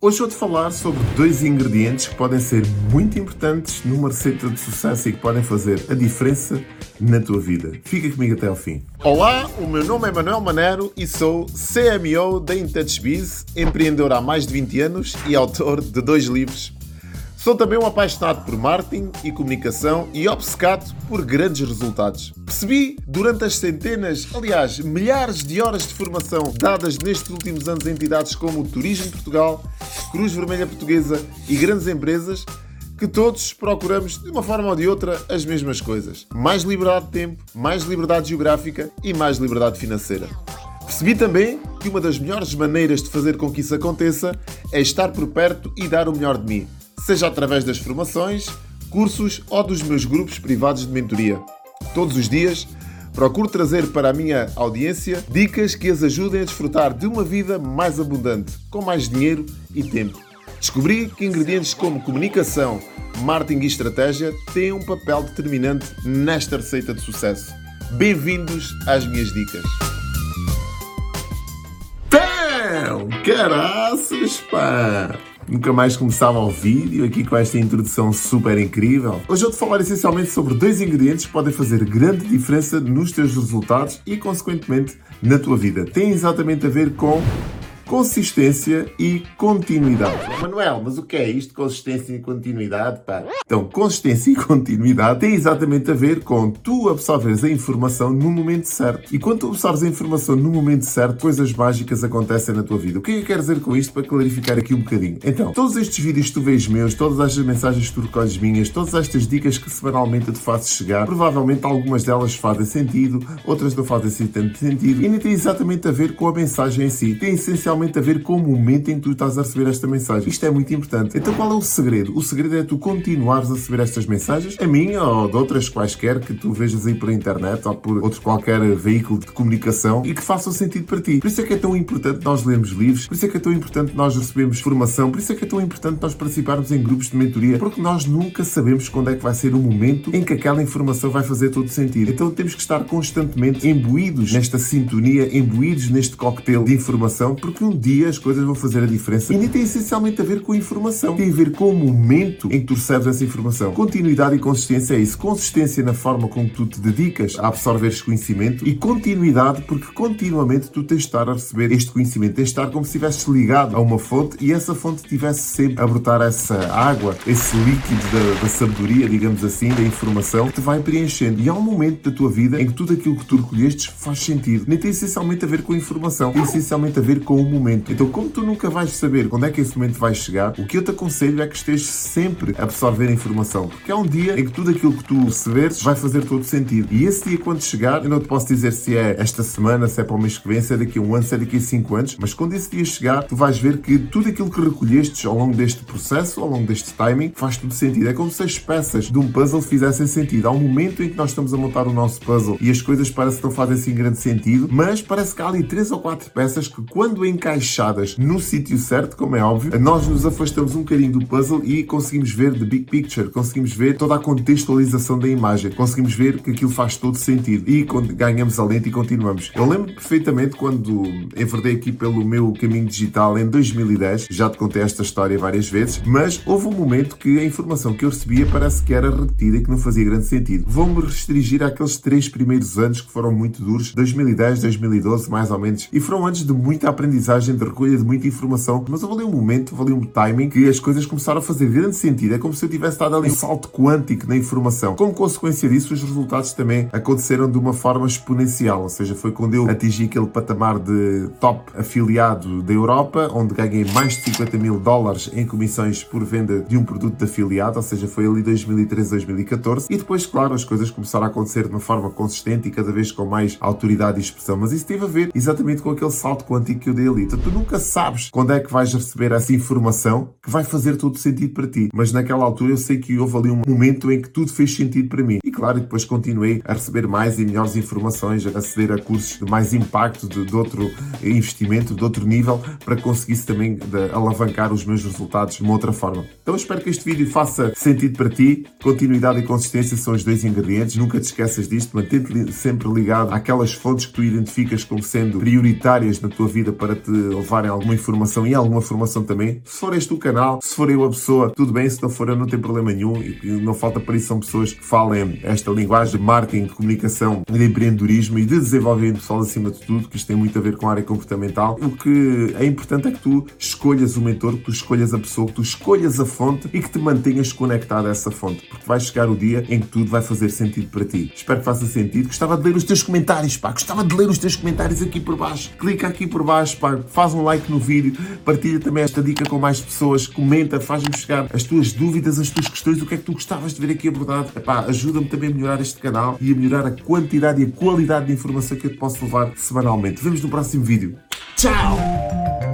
Hoje vou-te falar sobre dois ingredientes que podem ser muito importantes numa receita de sucesso e que podem fazer a diferença na tua vida. Fica comigo até ao fim. Olá, o meu nome é Manuel Manero e sou CMO da InTouchBiz, empreendedor há mais de 20 anos e autor de dois livros Sou também um apaixonado por marketing e comunicação e obcecado por grandes resultados. Percebi durante as centenas, aliás, milhares de horas de formação dadas nestes últimos anos a entidades como o Turismo Portugal, Cruz Vermelha Portuguesa e grandes empresas que todos procuramos, de uma forma ou de outra, as mesmas coisas: mais liberdade de tempo, mais liberdade geográfica e mais liberdade financeira. Percebi também que uma das melhores maneiras de fazer com que isso aconteça é estar por perto e dar o melhor de mim seja através das formações, cursos ou dos meus grupos privados de mentoria. Todos os dias procuro trazer para a minha audiência dicas que as ajudem a desfrutar de uma vida mais abundante, com mais dinheiro e tempo. Descobri que ingredientes como comunicação, marketing e estratégia têm um papel determinante nesta receita de sucesso. Bem-vindos às minhas dicas. Pão! Caraças, pá! Nunca mais começava o vídeo aqui com esta introdução super incrível. Hoje eu te falar essencialmente sobre dois ingredientes que podem fazer grande diferença nos teus resultados e, consequentemente, na tua vida. Tem exatamente a ver com consistência e continuidade. Manuel, mas o que é isto? Consistência e continuidade, pá? Então, consistência e continuidade tem exatamente a ver com tu absorveres a informação no momento certo. E quando tu absorves a informação no momento certo, coisas mágicas acontecem na tua vida. O que é que eu quero dizer com isto para clarificar aqui um bocadinho? Então, todos estes vídeos que tu vês meus, todas estas mensagens que tu recolhes minhas, todas estas dicas que semanalmente eu te faço chegar, provavelmente algumas delas fazem sentido, outras não fazem assim tanto sentido, e nem tem exatamente a ver com a mensagem em si. Tem essencialmente a ver com o momento em que tu estás a receber esta mensagem. Isto é muito importante. Então qual é o segredo? O segredo é tu continuares a receber estas mensagens, a minha ou de outras quaisquer que tu vejas aí por internet ou por outro qualquer veículo de comunicação e que façam sentido para ti. Por isso é que é tão importante nós lermos livros, por isso é que é tão importante nós recebermos formação, por isso é que é tão importante nós participarmos em grupos de mentoria, porque nós nunca sabemos quando é que vai ser o momento em que aquela informação vai fazer todo sentido. Então temos que estar constantemente imbuídos nesta sintonia, imbuídos neste coquetel de informação, porque um dia as coisas vão fazer a diferença. E nem tem essencialmente a ver com a informação, tem a ver com o momento em que tu recebes essa informação. Continuidade e consistência é isso. Consistência na forma como tu te dedicas a absorver este conhecimento e continuidade porque continuamente tu tens de estar a receber este conhecimento, tens de estar como se estivesse ligado a uma fonte e essa fonte estivesse sempre a brotar essa água, esse líquido da, da sabedoria, digamos assim, da informação que te vai preenchendo. E há um momento da tua vida em que tudo aquilo que tu recolhestes faz sentido. Nem tem essencialmente a ver com a informação, tem essencialmente a ver com o momento. Então, como tu nunca vais saber quando é que esse momento vai chegar, o que eu te aconselho é que estejas sempre a absorver a informação, porque é um dia em que tudo aquilo que tu receberes vai fazer todo sentido. E esse dia, quando chegar, eu não te posso dizer se é esta semana, se é para o mês que vem, se é daqui a um ano, se é daqui a cinco anos, mas quando esse dia chegar, tu vais ver que tudo aquilo que recolhestes ao longo deste processo, ao longo deste timing, faz tudo sentido. É como se as peças de um puzzle fizessem sentido. Há um momento em que nós estamos a montar o nosso puzzle e as coisas parecem que não fazem assim grande sentido, mas parece que há ali três ou quatro peças que, quando encaixam, encaixadas no sítio certo, como é óbvio, nós nos afastamos um bocadinho do puzzle e conseguimos ver the big picture, conseguimos ver toda a contextualização da imagem, conseguimos ver que aquilo faz todo sentido. E ganhamos a lente e continuamos. Eu lembro perfeitamente quando enverdei aqui pelo meu caminho digital em 2010, já te contei esta história várias vezes, mas houve um momento que a informação que eu recebia parece que era repetida e que não fazia grande sentido. Vou-me restringir àqueles três primeiros anos que foram muito duros, 2010, 2012, mais ou menos, e foram anos de muita aprendizagem aprendizagem, de recolha de muita informação, mas houve ali um momento, houve ali um timing que as coisas começaram a fazer grande sentido. É como se eu tivesse dado ali um salto quântico na informação. Como consequência disso, os resultados também aconteceram de uma forma exponencial, ou seja, foi quando eu atingi aquele patamar de top afiliado da Europa, onde ganhei mais de 50 mil dólares em comissões por venda de um produto de afiliado, ou seja, foi ali 2013, 2014, e depois, claro, as coisas começaram a acontecer de uma forma consistente e cada vez com mais autoridade e expressão, mas isso teve a ver exatamente com aquele salto quântico que eu dei ali. Então, tu nunca sabes quando é que vais receber essa informação que vai fazer todo sentido para ti. Mas naquela altura eu sei que houve ali um momento em que tudo fez sentido para mim. E claro, depois continuei a receber mais e melhores informações, a aceder a cursos de mais impacto, de, de outro investimento, de outro nível, para que conseguisse também de, alavancar os meus resultados de uma outra forma. Então espero que este vídeo faça sentido para ti. Continuidade e consistência são os dois ingredientes. Nunca te esqueças disto. Mantente-te sempre ligado àquelas fontes que tu identificas como sendo prioritárias na tua vida para te te levarem alguma informação e alguma formação também. Se for este o canal, se for eu a pessoa, tudo bem, se não for eu não tem problema nenhum e não falta para isso são pessoas que falem esta linguagem de marketing, de comunicação, de empreendedorismo e de desenvolvimento pessoal acima de tudo, que isto tem muito a ver com a área comportamental. O que é importante é que tu escolhas o mentor, que tu escolhas a pessoa, que tu escolhas a fonte e que te mantenhas conectado a essa fonte, porque vai chegar o dia em que tudo vai fazer sentido para ti. Espero que faça sentido. Gostava de ler os teus comentários, pá. Gostava de ler os teus comentários aqui por baixo. Clica aqui por baixo, pá. Faz um like no vídeo, partilha também esta dica com mais pessoas, comenta, faz-me chegar as tuas dúvidas, as tuas questões, o que é que tu gostavas de ver aqui abordado. Ajuda-me também a melhorar este canal e a melhorar a quantidade e a qualidade de informação que eu te posso levar semanalmente. Vemos no próximo vídeo. Tchau!